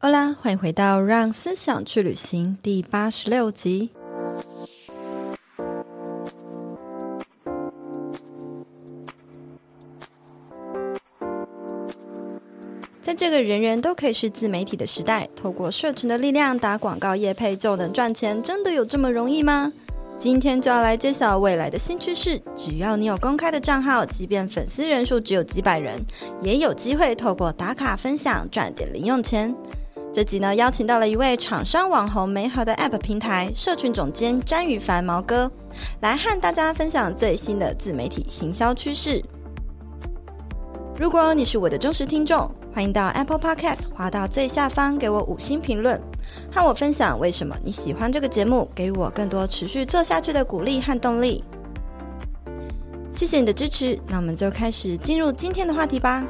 好啦，欢迎回到《让思想去旅行》第八十六集。在这个人人都可以是自媒体的时代，透过社群的力量打广告业配就能赚钱，真的有这么容易吗？今天就要来揭晓未来的新趋势。只要你有公开的账号，即便粉丝人数只有几百人，也有机会透过打卡分享赚点零用钱。这集呢，邀请到了一位厂商网红媒合的 App 平台社群总监詹宇凡毛哥，来和大家分享最新的自媒体行销趋势。如果你是我的忠实听众，欢迎到 Apple Podcast 滑到最下方给我五星评论。和我分享为什么你喜欢这个节目，给我更多持续做下去的鼓励和动力。谢谢你的支持，那我们就开始进入今天的话题吧。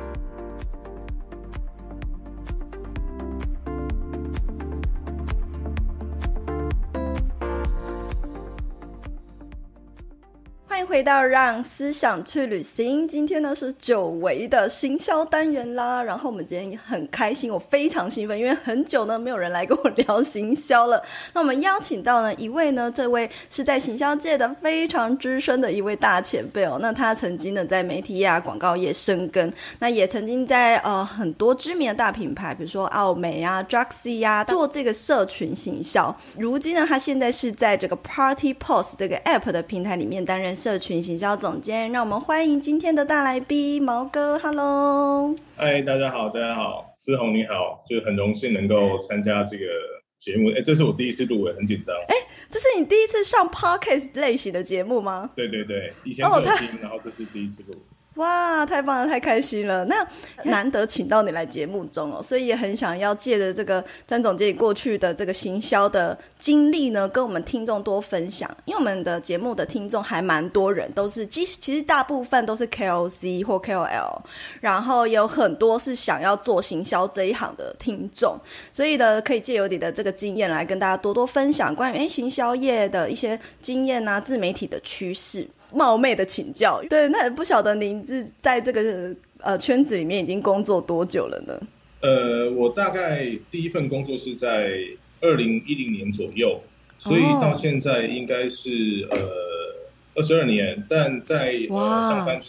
回到让思想去旅行，今天呢是久违的行销单元啦。然后我们今天很开心，我非常兴奋，因为很久呢没有人来跟我聊行销了。那我们邀请到呢一位呢，这位是在行销界的非常资深的一位大前辈哦。那他曾经呢在媒体业啊、广告业深耕，那也曾经在呃很多知名的大品牌，比如说奥美啊、Druxy 啊，做这个社群行销。如今呢，他现在是在这个 Party Post 这个 App 的平台里面担任社群行销总监，让我们欢迎今天的大来宾毛哥。Hello，嗨，大家好，大家好，思宏你好，就很荣幸能够参加这个节目。哎，这是我第一次录，很紧张。哎，这是你第一次上 Podcast 类型的节目吗？对对对，以前有听，哦、然后这是第一次录。哇，太棒了，太开心了！那 难得请到你来节目中哦，所以也很想要借着这个詹总监你过去的这个行销的经历呢，跟我们听众多分享。因为我们的节目的听众还蛮多人，都是其实其实大部分都是 KOC 或 KOL，然后有很多是想要做行销这一行的听众，所以呢，可以借由你的这个经验来跟大家多多分享关于诶行销业的一些经验啊，自媒体的趋势。冒昧的请教，对，那也不晓得您是在这个呃圈子里面已经工作多久了呢？呃，我大概第一份工作是在二零一零年左右，所以到现在应该是呃二十二年。但在呃上班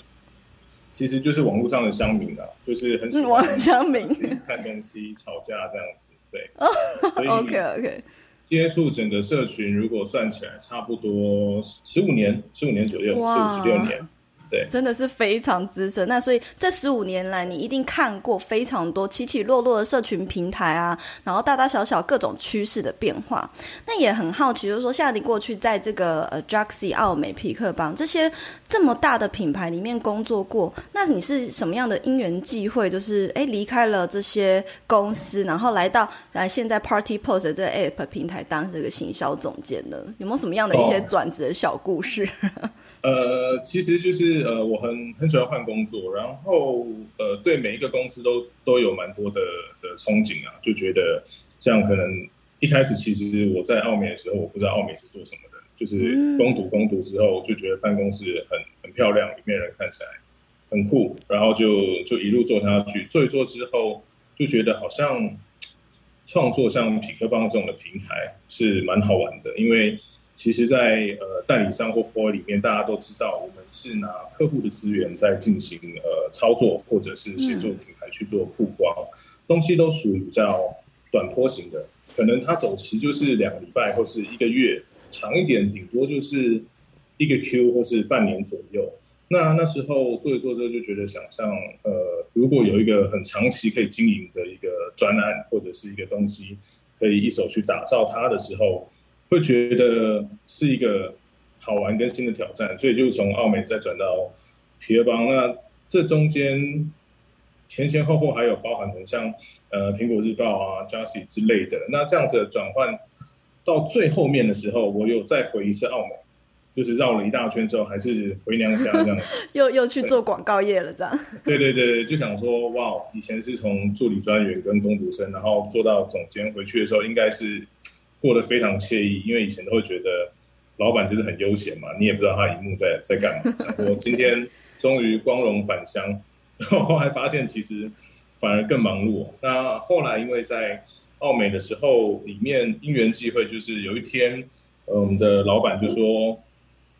其实就是网络上的乡民啊，就是很喜欢乡民看东西、吵架这样子，对。Oh, OK OK。接触整个社群，如果算起来，差不多十五年，十五年左右，十五十六年。对，真的是非常资深。那所以这十五年来，你一定看过非常多起起落落的社群平台啊，然后大大小小各种趋势的变化。那也很好奇，就是说，夏你过去在这个呃 Druxy、奥美、皮克邦这些这么大的品牌里面工作过，那你是什么样的因缘际会，就是哎离开了这些公司，然后来到来现在 Party Post 这个 App 平台当这个行销总监呢？有没有什么样的一些转折小故事？哦 呃，其实就是呃，我很很喜欢换工作，然后呃，对每一个公司都都有蛮多的的憧憬啊，就觉得像可能一开始其实我在澳美的时候，我不知道澳美是做什么的，就是攻读攻读之后就觉得办公室很很漂亮，里面人看起来很酷，然后就就一路做下去，做一做之后就觉得好像创作像匹克邦这种的平台是蛮好玩的，因为。其实在，呃代理商或 for 里面，大家都知道，我们是拿客户的资源在进行呃操作，或者是协助品牌去做曝光，东西都属于比较短坡型的，可能它走期就是两个礼拜或是一个月，长一点顶多就是一个 Q 或是半年左右。那那时候做一做之后，就觉得想象呃，如果有一个很长期可以经营的一个专案或者是一个东西，可以一手去打造它的时候。会觉得是一个好玩跟新的挑战，所以就从澳美再转到皮尔邦。那这中间前前后后还有包含很像呃苹果日报啊、Jassy 之类的。那这样子的转换到最后面的时候，我有再回一次澳美，就是绕了一大圈之后，还是回娘家这样子。又又去做广告业了，这样。对对对，就想说哇，以前是从助理专员跟工读生，然后做到总监，回去的时候应该是。过得非常惬意，因为以前都会觉得老板就是很悠闲嘛，你也不知道他一幕在在干嘛。想说今天终于光荣返乡，然后后来发现其实反而更忙碌。那后来因为在奥美的时候，里面因缘际会，就是有一天，呃，我们的老板就说，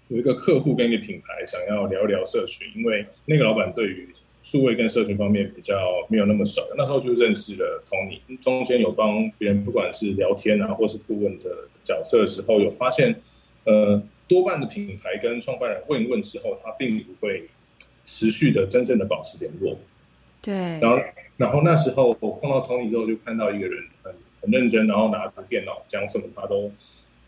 有一个客户跟一个品牌想要聊一聊社群，因为那个老板对于数位跟社群方面比较没有那么熟，那时候就认识了 Tony，中间有帮别人不管是聊天啊，或是顾问的角色的时候，有发现，呃，多半的品牌跟创办人问一问之后，他并不会持续的真正的保持联络。对。然后，然后那时候我碰到 Tony 之后，就看到一个人很很认真，然后拿着电脑讲什么他都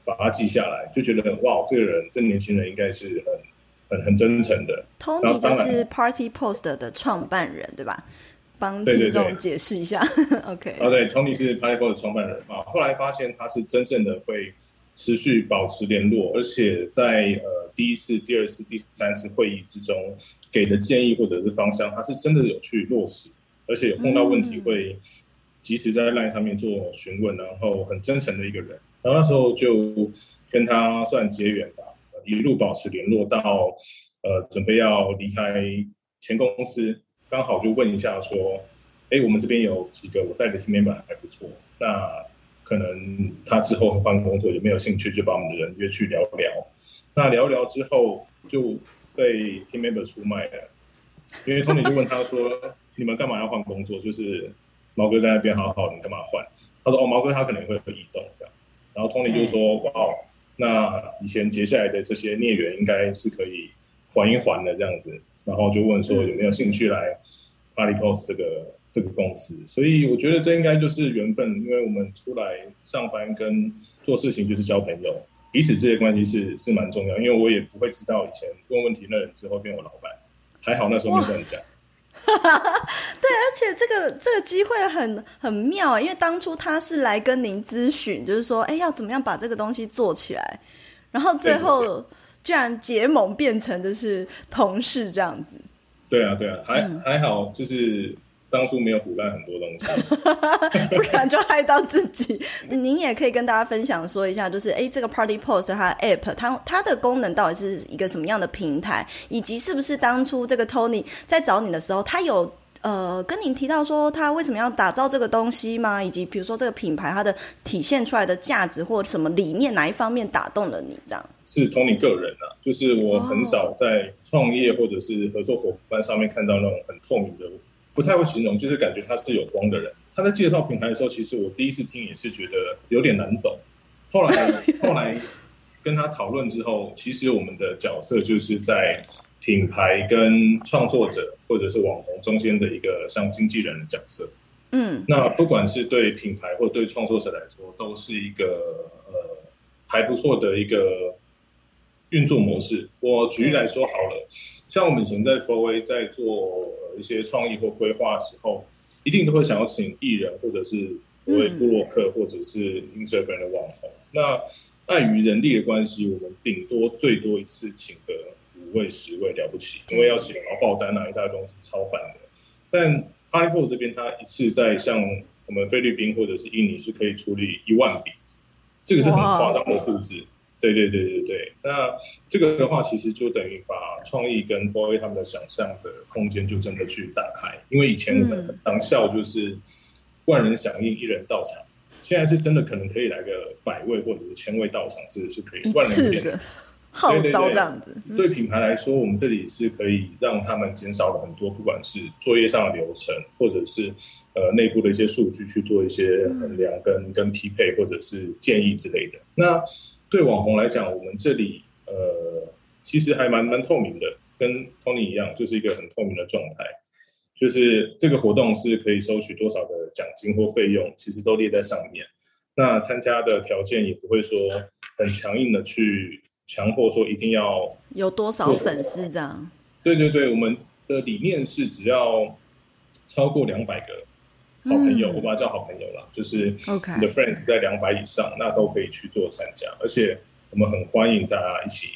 把它记下来，就觉得哇，这个人这年轻人应该是很。很很真诚的，Tony 就是 Party Post 的创办人，对吧？帮听众解释一下。OK，啊，对，Tony 是 Party Post 的创办人啊。后来发现他是真正的会持续保持联络，而且在呃第一次、第二次、第三次会议之中给的建议或者是方向，他是真的有去落实，而且有碰到问题会及时在 LINE 上面做询问，然后很真诚的一个人。然后那时候就跟他算结缘吧。一路保持联络到，呃，准备要离开前公司，刚好就问一下说，哎，我们这边有几个我带的 team member 还不错，那可能他之后会换工作，有没有兴趣就把我们的人约去聊聊。那聊聊之后就被 team member 出卖了，因为 Tony 就问他说，你们干嘛要换工作？就是毛哥在那边好好，你干嘛换？他说哦，毛哥他可能会会移动这样，然后 Tony 就说哇。那以前结下来的这些孽缘，应该是可以缓一缓的这样子，然后就问说有没有兴趣来 Party Post 这个这个公司，所以我觉得这应该就是缘分，因为我们出来上班跟做事情就是交朋友，彼此之间关系是是蛮重要，因为我也不会知道以前问问题那人之后变我老板，还好那时候没这样讲。对，而且这个这个机会很很妙，因为当初他是来跟您咨询，就是说，哎，要怎么样把这个东西做起来，然后最后居然结盟变成就是同事这样子。对啊，对啊，还、嗯、还好，就是。当初没有腐烂很多东西，不然就害到自己。您也可以跟大家分享说一下，就是哎，这个 Party Post 它 App 它它的功能到底是一个什么样的平台，以及是不是当初这个 Tony 在找你的时候，他有呃跟您提到说他为什么要打造这个东西吗？以及比如说这个品牌它的体现出来的价值或什么理念哪一方面打动了你？这样是 Tony 个人啊，就是我很少在创业或者是合作伙伴上面看到那种很透明的。不太会形容，就是感觉他是有光的人。他在介绍品牌的时候，其实我第一次听也是觉得有点难懂。后来 后来跟他讨论之后，其实我们的角色就是在品牌跟创作者或者是网红中间的一个像经纪人的角色。嗯，那不管是对品牌或对创作者来说，都是一个呃还不错的一个运作模式。我举例来说好了，像我们以前在 f o a 在做。一些创意或规划的时候，一定都会想要请艺人，或者是所谓部落客，或者是 Instagram 的网红。嗯、那碍于人力的关系，我们顶多最多一次请个五位、十位了不起，因为要写劳报单啊，一大堆东西超烦的。但 Post 这边，它一次在像我们菲律宾或者是印尼是可以处理一万笔，这个是很夸张的数字。对对对对对，那这个的话，其实就等于把创意跟 boy 他们的想象的空间就真的去打开。因为以前我们很常笑，就是万人响应，一人到场。现在是真的可能可以来个百位或者是千位到场，是是可以万人点号召这样子。对品牌来说，我们这里是可以让他们减少了很多，不管是作业上的流程，或者是呃内部的一些数据去做一些衡量跟跟匹配，或者是建议之类的。那对网红来讲，我们这里呃，其实还蛮蛮透明的，跟 Tony 一样，就是一个很透明的状态。就是这个活动是可以收取多少的奖金或费用，其实都列在上面。那参加的条件也不会说很强硬的去强迫说一定要有多少粉丝这样。对对对，我们的理念是只要超过两百个。好朋友，嗯、我把它叫好朋友啦，就是你的 friends 在两百以上那都可以去做参加，而且我们很欢迎大家一起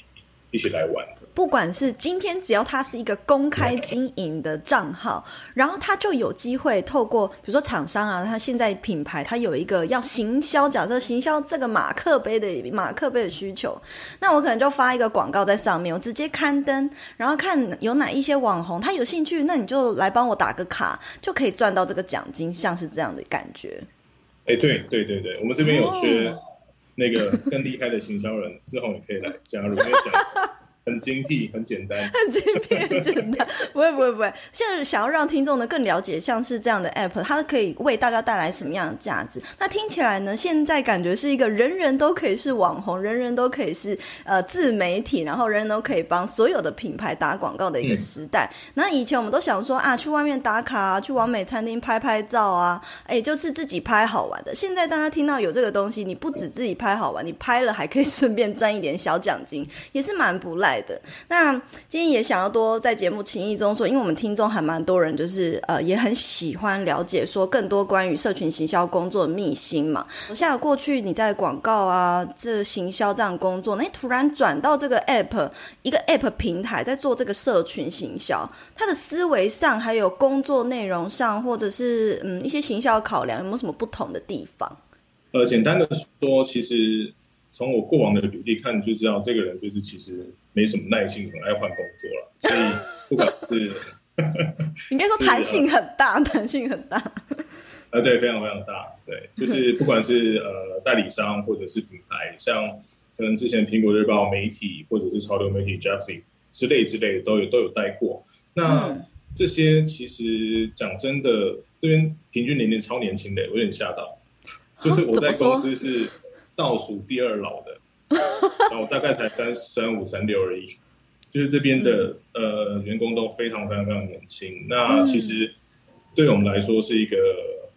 一起来玩。不管是今天，只要他是一个公开经营的账号，然后他就有机会透过，比如说厂商啊，他现在品牌他有一个要行销，假设行销这个马克杯的马克杯的需求，那我可能就发一个广告在上面，我直接刊登，然后看有哪一些网红他有兴趣，那你就来帮我打个卡，就可以赚到这个奖金，像是这样的感觉。哎，对对对对，我们这边有缺那个更厉害的行销人，之后你可以来加入。很精辟，很简单。很精辟，很简单。不会，不会，不会。现在想要让听众呢更了解，像是这样的 app，它可以为大家带来什么样的价值？那听起来呢，现在感觉是一个人人都可以是网红，人人都可以是呃自媒体，然后人人都可以帮所有的品牌打广告的一个时代。嗯、那以前我们都想说啊，去外面打卡啊，去完美餐厅拍拍照啊，哎，就是自己拍好玩的。现在大家听到有这个东西，你不止自己拍好玩，你拍了还可以 顺便赚一点小奖金，也是蛮不赖的。那今天也想要多在节目情谊中说，因为我们听众还蛮多人，就是呃也很喜欢了解说更多关于社群行销工作的秘辛嘛。像过去你在广告啊这行销这样工作，那突然转到这个 app 一个 app 平台，在做这个社群行销，他的思维上还有工作内容上，或者是嗯一些行销考量，有没有什么不同的地方？呃，简单的说，其实。从我过往的履历看，就知道这个人就是其实没什么耐性，很爱换工作了。所以不管是，应该说弹性很大，弹性很大。呃，对，非常非常大。对，就是 不管是呃代理商或者是品牌，像可能之前苹果日报媒体或者是潮流媒体 Jaxi 之类之类的都有都有带过。那、嗯、这些其实讲真的，这边平均年龄超年轻的，我有点吓到。就是我在公司是。倒数第二老的，然后大概才三三五三六而已，就是这边的、嗯、呃员工都非常非常非常年轻。那其实对我们来说是一个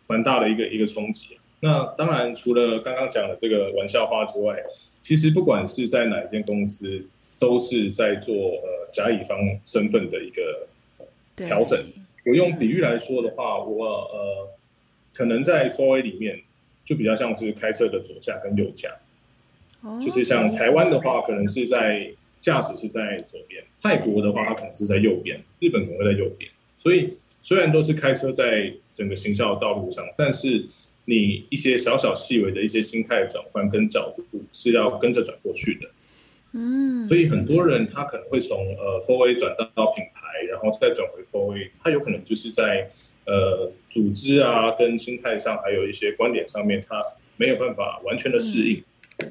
蛮大的一个一个冲击。那当然除了刚刚讲的这个玩笑话之外，其实不管是在哪一间公司，都是在做呃甲乙方身份的一个调整。我用比喻来说的话，我呃可能在 Four A 里面。就比较像是开车的左驾跟右驾，就是像台湾的话，可能是在驾驶是在左边；泰国的话，它可能是在右边；日本可能会在右边。所以虽然都是开车在整个行销的道路上，但是你一些小小细微的一些心态转换跟角度是要跟着转过去的。嗯，所以很多人他可能会从呃 f o r A 转到到品牌，然后再转回 f o r A，他有可能就是在。呃，组织啊，跟心态上，还有一些观点上面，他没有办法完全的适应，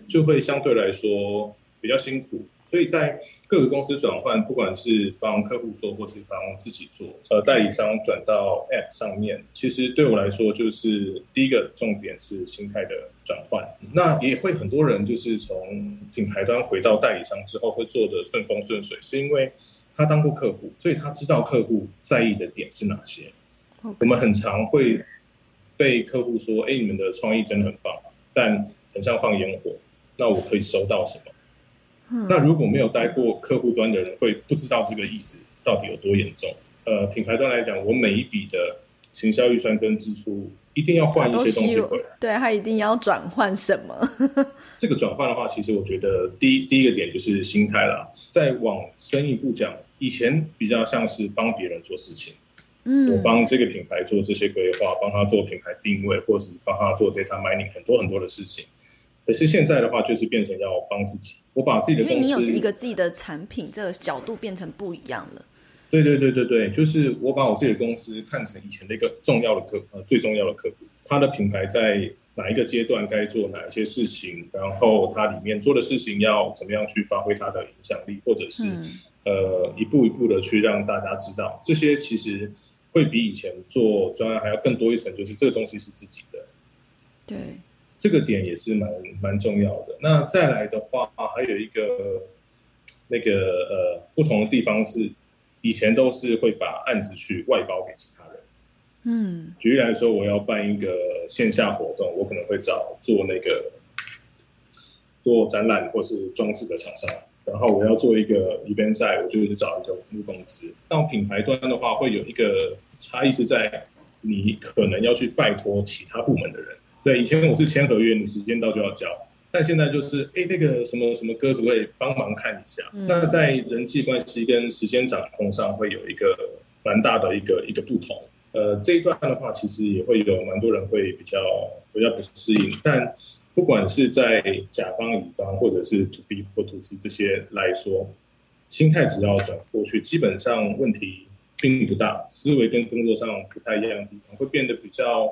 就会相对来说比较辛苦。所以在各个公司转换，不管是帮客户做，或是帮自己做，呃，代理商转到 App 上面，其实对我来说，就是第一个重点是心态的转换。那也会很多人就是从品牌端回到代理商之后，会做得顺风顺水，是因为他当过客户，所以他知道客户在意的点是哪些。我们很常会被客户说：“哎，你们的创意真的很棒，但很像放烟火。”那我可以收到什么？嗯。那如果没有待过客户端的人，会不知道这个意思到底有多严重。呃，品牌端来讲，我每一笔的行销预算跟支出一定要换一些东西回来。对，他一定要转换什么？这个转换的话，其实我觉得第一第一个点就是心态啦。再往深一步讲，以前比较像是帮别人做事情。嗯我帮这个品牌做这些规划，帮他做品牌定位，或是帮他做 data mining，很多很多的事情。可是现在的话，就是变成要帮自己。我把自己的公司，因为你有一个自己的产品，这个角度变成不一样了。对对对对对，就是我把我自己的公司看成以前的一个重要的客呃最重要的客户，他的品牌在哪一个阶段该做哪一些事情，然后他里面做的事情要怎么样去发挥他的影响力，或者是、嗯、呃一步一步的去让大家知道这些其实。会比以前做专案还要更多一层，就是这个东西是自己的。对，这个点也是蛮蛮重要的。那再来的话，还有一个那个呃不同的地方是，以前都是会把案子去外包给其他人。嗯，举例来说，我要办一个线下活动，我可能会找做那个做展览或是装置的厂商。然后我要做一个 event 赛，我就是找一个服务公司。到品牌端的话，会有一个差异是在你可能要去拜托其他部门的人。对，以前我是签合约，你时间到就要交，但现在就是，哎，那个什么什么哥，可不可以帮忙看一下？嗯、那在人际关系跟时间掌控上，会有一个蛮大的一个一个不同。呃，这一段的话，其实也会有蛮多人会比较比较不适应，但。不管是在甲方、乙方，或者是 to B 或 to C 这些来说，心态只要转过去，基本上问题并不大。思维跟工作上不太一样的地方，会变得比较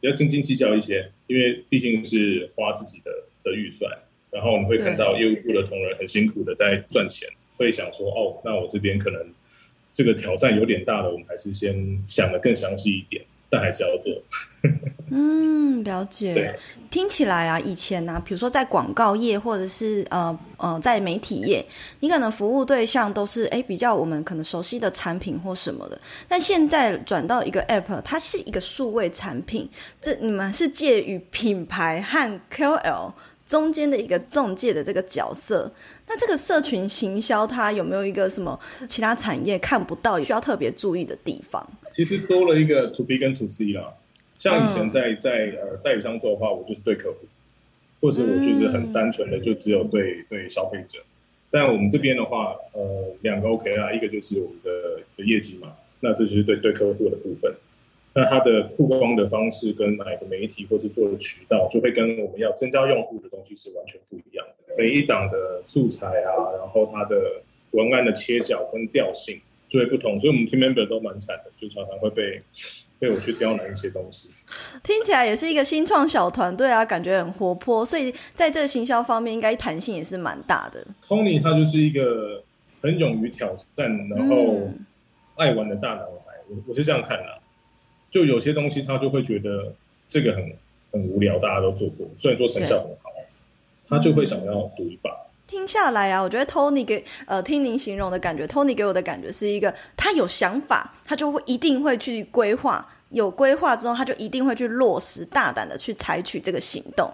比较斤斤计较一些，因为毕竟是花自己的的预算，然后你会看到业务部的同仁很辛苦的在赚钱，会想说哦，那我这边可能这个挑战有点大了，我们还是先想的更详细一点。但还是要做。嗯，了解。听起来啊，以前呢、啊，比如说在广告业或者是呃呃在媒体业，你可能服务对象都是哎比较我们可能熟悉的产品或什么的。但现在转到一个 App，它是一个数位产品，这你们是介于品牌和 KOL 中间的一个中介的这个角色。那这个社群行销，它有没有一个什么其他产业看不到，需要特别注意的地方？其实多了一个 to B 跟 to C 啦，像以前在在呃代理商做的话，我就是对客户，或者我就是很单纯的就只有对对消费者。但我们这边的话，呃，两个 OK 啦，一个就是我们的的业绩嘛，那这就是对对客户的部分。那它的曝光的方式跟哪个媒体或是做的渠道，就会跟我们要增加用户的东西是完全不一样的。每一档的素材啊，然后它的文案的切角跟调性。就会不同，所以我们 team member 都蛮惨的，就常常会被被我去刁难一些东西。听起来也是一个新创小团队啊，感觉很活泼，所以在这个行销方面，应该弹性也是蛮大的。Tony 他就是一个很勇于挑战，然后爱玩的大男孩。我、嗯、我是这样看的、啊，就有些东西他就会觉得这个很很无聊，大家都做过，虽然说成效很好，他就会想要赌一把。嗯听下来啊，我觉得 Tony 给呃听您形容的感觉，Tony 给我的感觉是一个他有想法，他就会一定会去规划，有规划之后他就一定会去落实，大胆的去采取这个行动。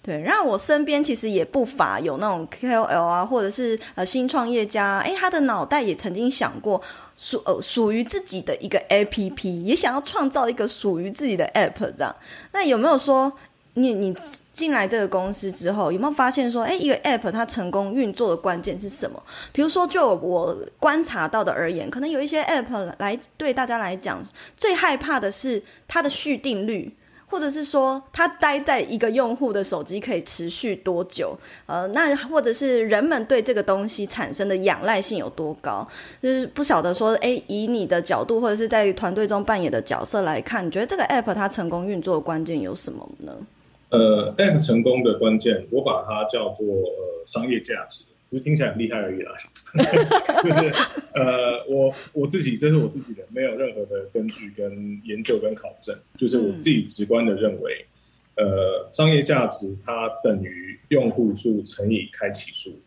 对，然后我身边其实也不乏有那种 KOL 啊，或者是呃新创业家，诶，他的脑袋也曾经想过属呃属于自己的一个 APP，也想要创造一个属于自己的 App 这样。那有没有说？你你进来这个公司之后，有没有发现说，哎，一个 App 它成功运作的关键是什么？比如说，就我观察到的而言，可能有一些 App 来对大家来讲，最害怕的是它的续订率，或者是说它待在一个用户的手机可以持续多久？呃，那或者是人们对这个东西产生的仰赖性有多高？就是不晓得说，哎，以你的角度或者是在团队中扮演的角色来看，你觉得这个 App 它成功运作的关键有什么呢？呃，App 成功的关键，我把它叫做呃商业价值，只是听起来很厉害而已啦。就是呃，我我自己这是我自己的，没有任何的根据跟研究跟考证，就是我自己直观的认为，嗯、呃，商业价值它等于用户数乘以开启数。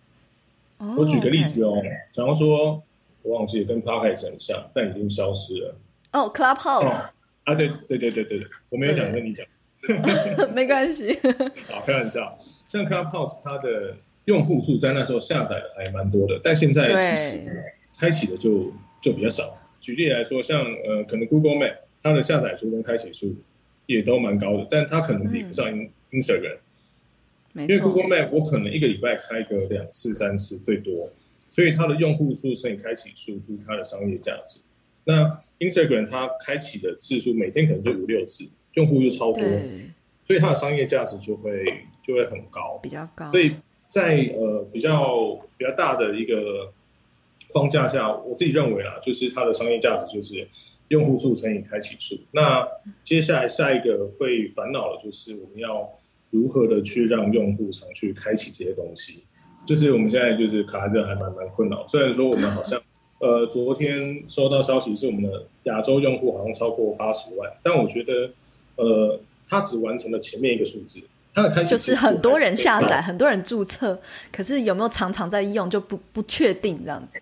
Oh, 我举个例子哦，假如说我忘记跟 Podcast 很像，但已经消失了。哦、oh,，Clubhouse、哦。啊，对对对对对对，我没有想跟你讲。没关系，好，开玩笑。像 Clubhouse 它的用户数在那时候下载的还蛮多的，但现在其实开启的就就比较少。举例来说，像呃，可能 Google Map 它的下载数跟开启数也都蛮高的，但它可能比不上 Instagram。嗯、因为 Google Map 我可能一个礼拜开个两次三次最多，所以它的用户数乘以开启数就是它的商业价值。那 Instagram 它开启的次数每天可能就五六次。用户就超多，所以它的商业价值就会就会很高，比较高。所以在呃比较比较大的一个框架下，我自己认为啊，就是它的商业价值就是用户数乘以开启数。那接下来下一个会烦恼的就是我们要如何的去让用户常去开启这些东西，就是我们现在就是卡在这还蛮蛮困扰。虽然说我们好像呃昨天收到消息是我们的亚洲用户好像超过八十万，但我觉得。呃，他只完成了前面一个数字，他的开始就是很多人下载，很多人注册，可是有没有常常在用就不不确定这样子。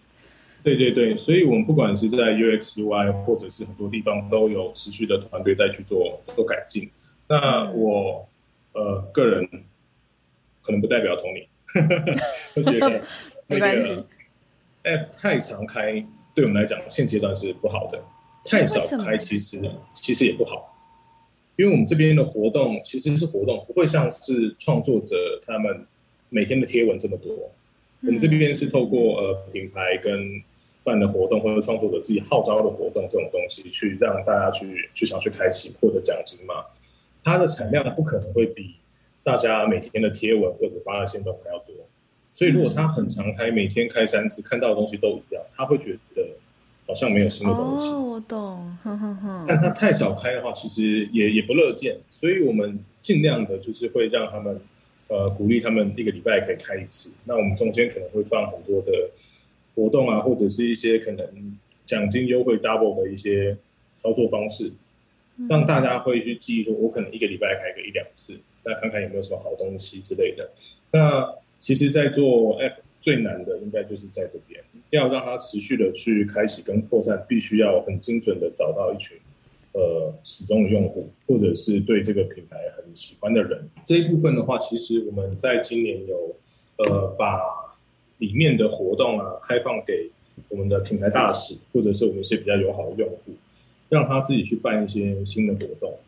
对对对，所以我们不管是在 UX UI 或者是很多地方都有持续的团队在去做做改进。那我呃个人可能不代表 Tony，我觉得 那个 App 太常开对我们来讲现阶段是不好的，太少开其实其实也不好。因为我们这边的活动其实是活动，不会像是创作者他们每天的贴文这么多。嗯、我们这边是透过呃品牌跟办的活动，或者创作者自己号召的活动这种东西，去让大家去去想去开启获得奖金嘛。它的产量不可能会比大家每天的贴文或者发的限动还要多。所以如果他很常开，每天开三次，看到的东西都一样，他会觉得好像没有新的东西。哦，我懂。哼哼哼。但它太少开的话，其实也也不乐见，所以我们尽量的就是会让他们，呃，鼓励他们一个礼拜可以开一次。那我们中间可能会放很多的活动啊，或者是一些可能奖金优惠 double 的一些操作方式，让大家会去记忆说，我可能一个礼拜开个一两次，那看看有没有什么好东西之类的。那其实，在做 app 最难的应该就是在这边。要让它持续的去开启跟扩散，必须要很精准的找到一群呃始终的用户，或者是对这个品牌很喜欢的人。这一部分的话，其实我们在今年有呃把里面的活动啊开放给我们的品牌大使，或者是我们一些比较友好的用户，让他自己去办一些新的活动。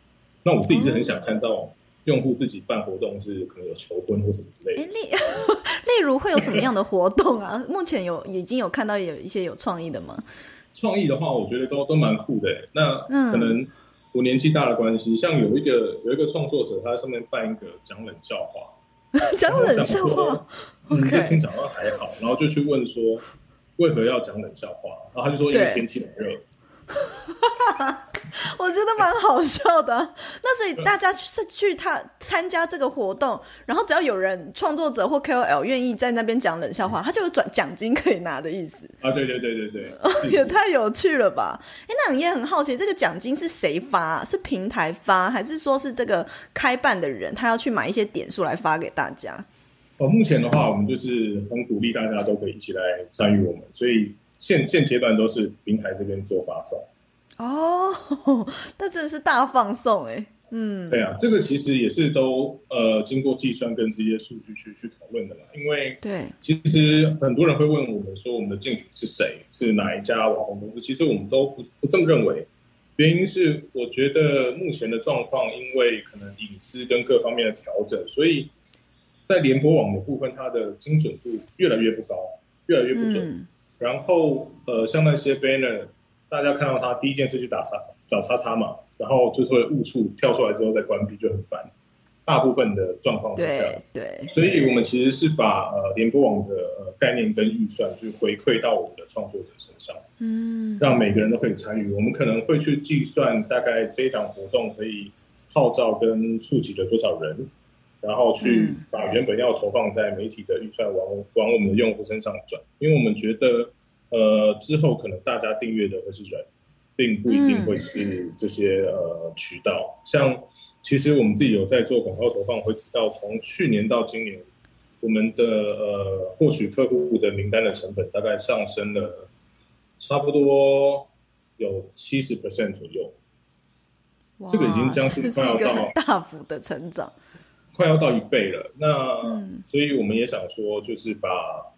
那我自己是很想看到。用户自己办活动是可能有求婚或什么之类的。例 例如会有什么样的活动啊？目前有已经有看到有一些有创意的吗？创意的话，我觉得都都蛮酷的。那可能我年纪大的关系，像有一个有一个创作者，他在上面办一个讲冷笑话，讲冷笑话，嗯，就听讲话还好，然后就去问说为何要讲冷笑话，然后他就说因为天气很热。我觉得蛮好笑的，那所以大家是去他参加这个活动，然后只要有人创作者或 KOL 愿意在那边讲冷笑话，他就有转奖金可以拿的意思啊！对对对对对，也太有趣了吧！哎，那你也很好奇，这个奖金是谁发？是平台发，还是说是这个开办的人他要去买一些点数来发给大家？哦，目前的话，我们就是很鼓励大家都可以一起来参与我们，所以现现阶段都是平台这边做发送。哦，那真的是大放送哎，嗯，对啊，这个其实也是都呃经过计算跟这些数据去去讨论的嘛，因为对，其实很多人会问我们说我们的竞品是谁，是哪一家网红公司？其实我们都不不这么认为，原因是我觉得目前的状况，因为可能隐私跟各方面的调整，所以在联播网的部分，它的精准度越来越不高，越来越不准。嗯、然后呃，像那些 banner。大家看到他第一件事去打叉找叉叉嘛，然后就是会误触跳出来之后再关闭就很烦。大部分的状况是这样，对，所以我们其实是把呃联播网的呃概念跟预算就回馈到我们的创作者身上，嗯，让每个人都可以参与。我们可能会去计算大概这一档活动可以号召跟触及了多少人，然后去把原本要投放在媒体的预算往往我们的用户身上转，因为我们觉得。呃，之后可能大家订阅的会是人，并不一定会是这些、嗯、呃渠道。像其实我们自己有在做广告投放，会知道从去年到今年，我们的呃获取客户的名单的成本大概上升了差不多有七十 percent 左右。这个已经将近快要到大幅的成长。快要到一倍了，那、嗯、所以我们也想说，就是把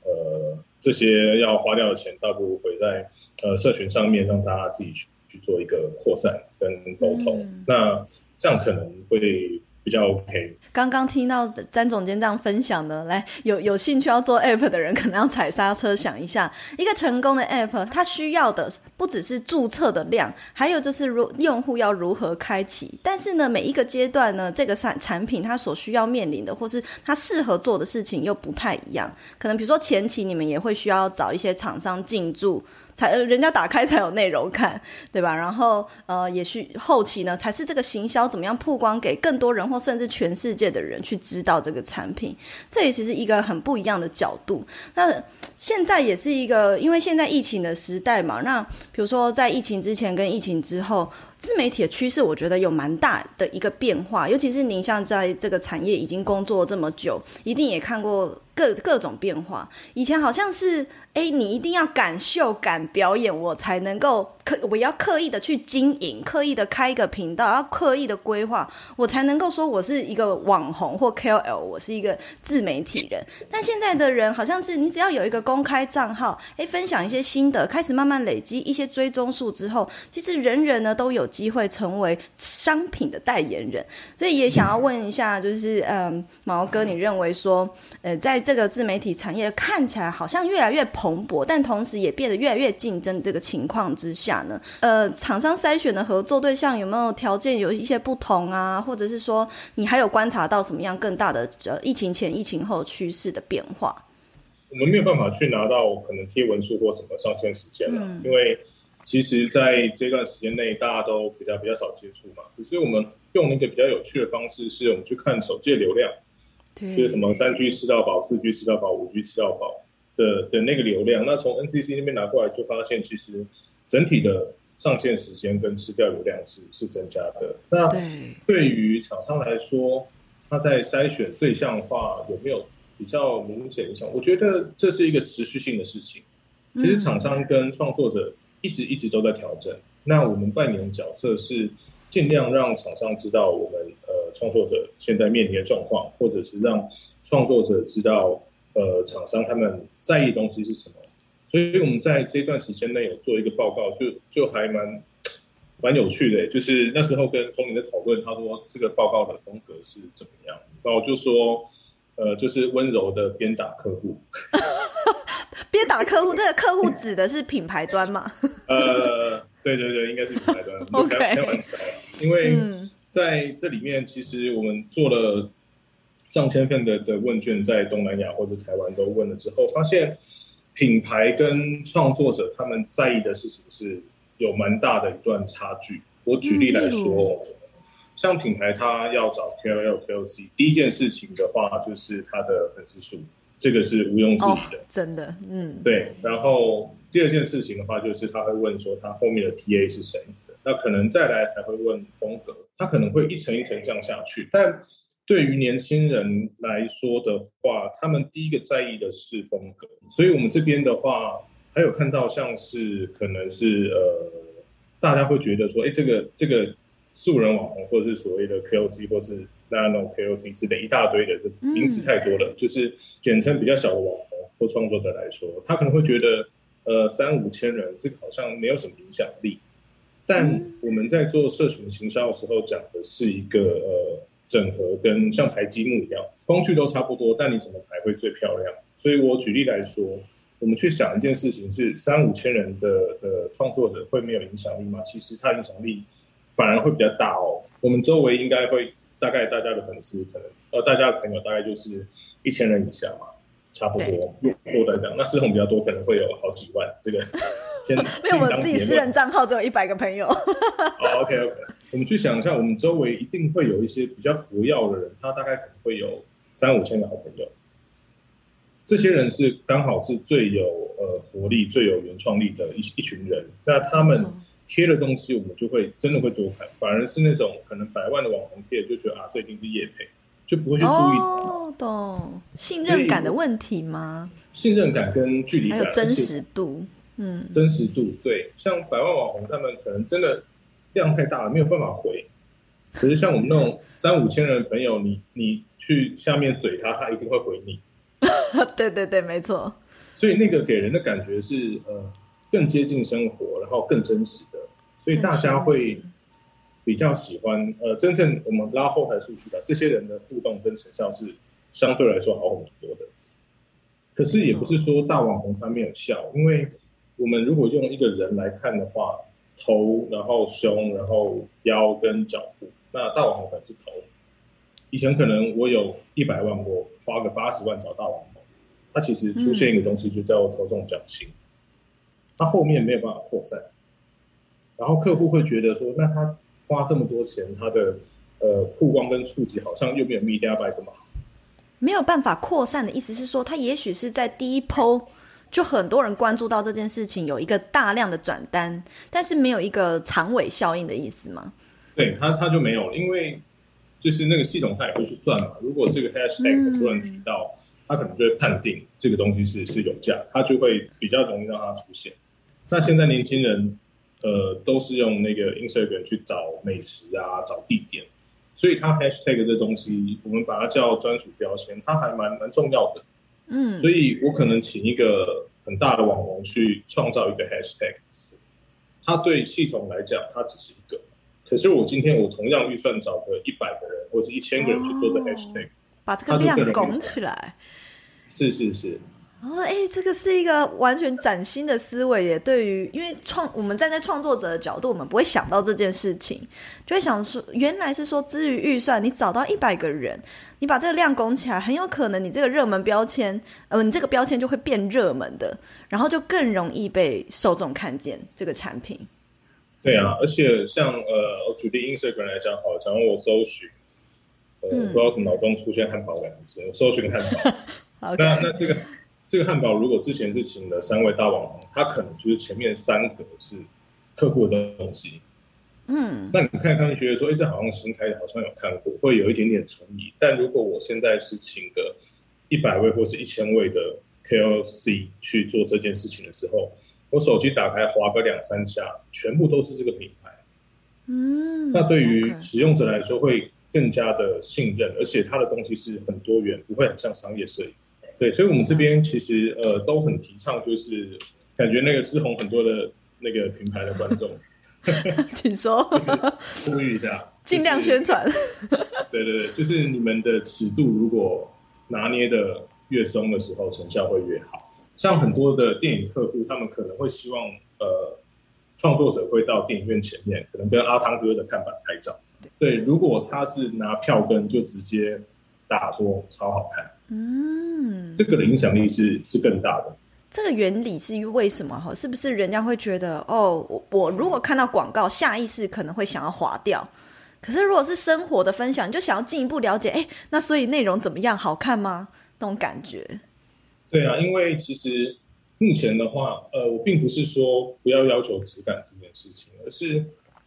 呃这些要花掉的钱，倒不如回在呃社群上面，让大家自己去去做一个扩散跟沟通，嗯、那这样可能会。比较 OK。刚刚听到詹总监这样分享呢，来有有兴趣要做 App 的人，可能要踩刹车，想一下，一个成功的 App，它需要的不只是注册的量，还有就是如用户要如何开启。但是呢，每一个阶段呢，这个产产品它所需要面临的，或是它适合做的事情又不太一样。可能比如说前期你们也会需要找一些厂商进驻。才，人家打开才有内容看，对吧？然后呃，也许后期呢，才是这个行销怎么样曝光给更多人，或甚至全世界的人去知道这个产品。这也其实一个很不一样的角度。那现在也是一个，因为现在疫情的时代嘛。那比如说在疫情之前跟疫情之后，自媒体的趋势，我觉得有蛮大的一个变化。尤其是您像在这个产业已经工作这么久，一定也看过各各种变化。以前好像是。哎，你一定要敢秀、敢表演，我才能够刻，我要刻意的去经营，刻意的开一个频道，要刻意的规划，我才能够说我是一个网红或 KOL，我是一个自媒体人。但现在的人好像是，你只要有一个公开账号，哎，分享一些心得，开始慢慢累积一些追踪数之后，其实人人呢都有机会成为商品的代言人。所以也想要问一下，就是嗯，毛哥，你认为说，呃，在这个自媒体产业看起来好像越来越蓬勃，但同时也变得越来越竞争。这个情况之下呢，呃，厂商筛选的合作对象有没有条件有一些不同啊？或者是说，你还有观察到什么样更大的呃疫情前、疫情后趋势的变化？我们没有办法去拿到可能贴文数或什么上线时间了，嗯、因为其实在这段时间内，大家都比较比较少接触嘛。可是我们用一个比较有趣的方式，是我们去看手机的流量，对，就是什么三 G 吃到饱、四 G 吃到饱、五 G 吃到饱的的那个流量。那从 NCC 那边拿过来，就发现其实整体的上线时间跟吃掉流量是是增加的。那对于厂商来说，他在筛选对象化有没有比较明显影响？我觉得这是一个持续性的事情。其实厂商跟创作者一直一直都在调整。那我们扮演的角色是尽量让厂商知道我们呃创作者现在面临的状况，或者是让创作者知道呃厂商他们在意东西是什么。所以我们在这段时间内有做一个报告，就就还蛮蛮有趣的。就是那时候跟聪明的讨论，他说这个报告的风格是怎么样，然后就说呃就是温柔的鞭打客户。鞭打客户，这个客户指的是品牌端吗？呃，对对对，应该是品牌端。OK，开玩笑，因为在这里面，其实我们做了上千份的的问卷，在东南亚或者台湾都问了之后，发现品牌跟创作者他们在意的事情是有蛮大的一段差距。我举例来说，像品牌，他要找 KOL、KOC，第一件事情的话，就是他的粉丝数。这个是毋庸置疑的，哦，真的，嗯，对。然后第二件事情的话，就是他会问说他后面的 TA 是谁，那可能再来才会问风格，他可能会一层一层降下去。但对于年轻人来说的话，他们第一个在意的是风格，所以我们这边的话，还有看到像是可能是呃，大家会觉得说，哎，这个这个素人网红或者是所谓的 KOC 或是。那种 KOC 之类一大堆的，名字太多了，就是简称比较小的网红或创作者来说，他可能会觉得，呃，三五千人这个好像没有什么影响力。但我们在做社群行销的时候，讲的是一个呃整合，跟像排积木一样，工具都差不多，但你怎么排会最漂亮？所以我举例来说，我们去想一件事情，是三五千人的的创作者会没有影响力吗？其实他影响力反而会比较大哦。我们周围应该会。大概大家的粉丝可能呃，大家的朋友大概就是一千人以下嘛，差不多。多的这样，那私红比较多，可能会有好几万。这个 先没有，我自己私人账号只有一百个朋友。好，OK OK，我们去想一下，我们周围一定会有一些比较服药的人，他大概可能会有三五千个好朋友。这些人是刚好是最有呃活力、最有原创力的一一群人。那他们。贴的东西，我们就会真的会多看，反而是那种可能百万的网红贴，就觉得啊，这一定是叶配，就不会去注意。哦，懂，信任感的问题吗？信任感跟距离感，还有真实度，嗯，真实度对。像百万网红，他们可能真的量太大了，没有办法回。可是像我们那种三五千人的朋友，你你去下面怼他，他一定会回你。对对对，没错。所以那个给人的感觉是呃。更接近生活，然后更真实的，所以大家会比较喜欢。呃，真正我们拉后台数据的这些人的互动跟成效是相对来说好很多的。可是也不是说大网红他没有效，因为我们如果用一个人来看的话，头，然后胸，然后腰跟脚部，那大网红可能是头。以前可能我有一百万，我花个八十万找大网红，他其实出现一个东西就叫头重脚轻。他后面没有办法扩散，然后客户会觉得说，那他花这么多钱，他的呃曝光跟触及好像又没有 MediaBuy 这么好。没有办法扩散的意思是说，他也许是在第一波就很多人关注到这件事情，有一个大量的转单，但是没有一个长尾效应的意思吗？对他，他就没有，因为就是那个系统他也会去算嘛。如果这个 hashtag 突然提到，嗯、他可能就会判定这个东西是是有价，他就会比较容易让它出现。那现在年轻人，呃，都是用那个 Instagram 去找美食啊，找地点，所以它 Hashtag 这东西，我们把它叫专属标签，它还蛮蛮重要的。嗯，所以我可能请一个很大的网红去创造一个 Hashtag，它对系统来讲，它只是一个。可是我今天我同样预算找个一百个人或者一千个人去做的 Hashtag，、哦、把这个量拱起来。是是是。哦，哎，这个是一个完全崭新的思维耶。对于，因为创我们站在创作者的角度，我们不会想到这件事情，就会想说，原来是说，至于预算，你找到一百个人，你把这个量拱起来，很有可能你这个热门标签，呃，你这个标签就会变热门的，然后就更容易被受众看见这个产品。对啊，而且像呃，我举例 Instagram 来讲，好，假如我搜寻，呃，嗯、不知道什么脑中出现汉堡两个字，我搜寻汉堡. 那那这个。这个汉堡如果之前是请了三位大网红，他可能就是前面三个是客户的东西，嗯，那你看他们觉得说，哎，这好像新开的，好像有看过，会有一点点存疑。但如果我现在是请个一百位或是一千位的 KOC 去做这件事情的时候，我手机打开划个两三下，全部都是这个品牌，嗯，那对于使用者来说会更加的信任，而且它的东西是很多元，不会很像商业摄影。对，所以，我们这边其实呃都很提倡，就是感觉那个思红很多的那个品牌的观众，请说，呼吁一下，尽量宣传。对对对，就是你们的尺度如果拿捏的越松的时候，成效会越好。像很多的电影客户，他们可能会希望呃创作者会到电影院前面，可能跟阿汤哥的看板拍照。对，如果他是拿票根就直接打说超好看。嗯，这个的影响力是是更大的。这个原理是为什么？哈，是不是人家会觉得哦，我我如果看到广告，下意识可能会想要划掉。可是如果是生活的分享，你就想要进一步了解，哎，那所以内容怎么样？好看吗？那种感觉。对啊，因为其实目前的话，呃，我并不是说不要要求质感这件事情，而是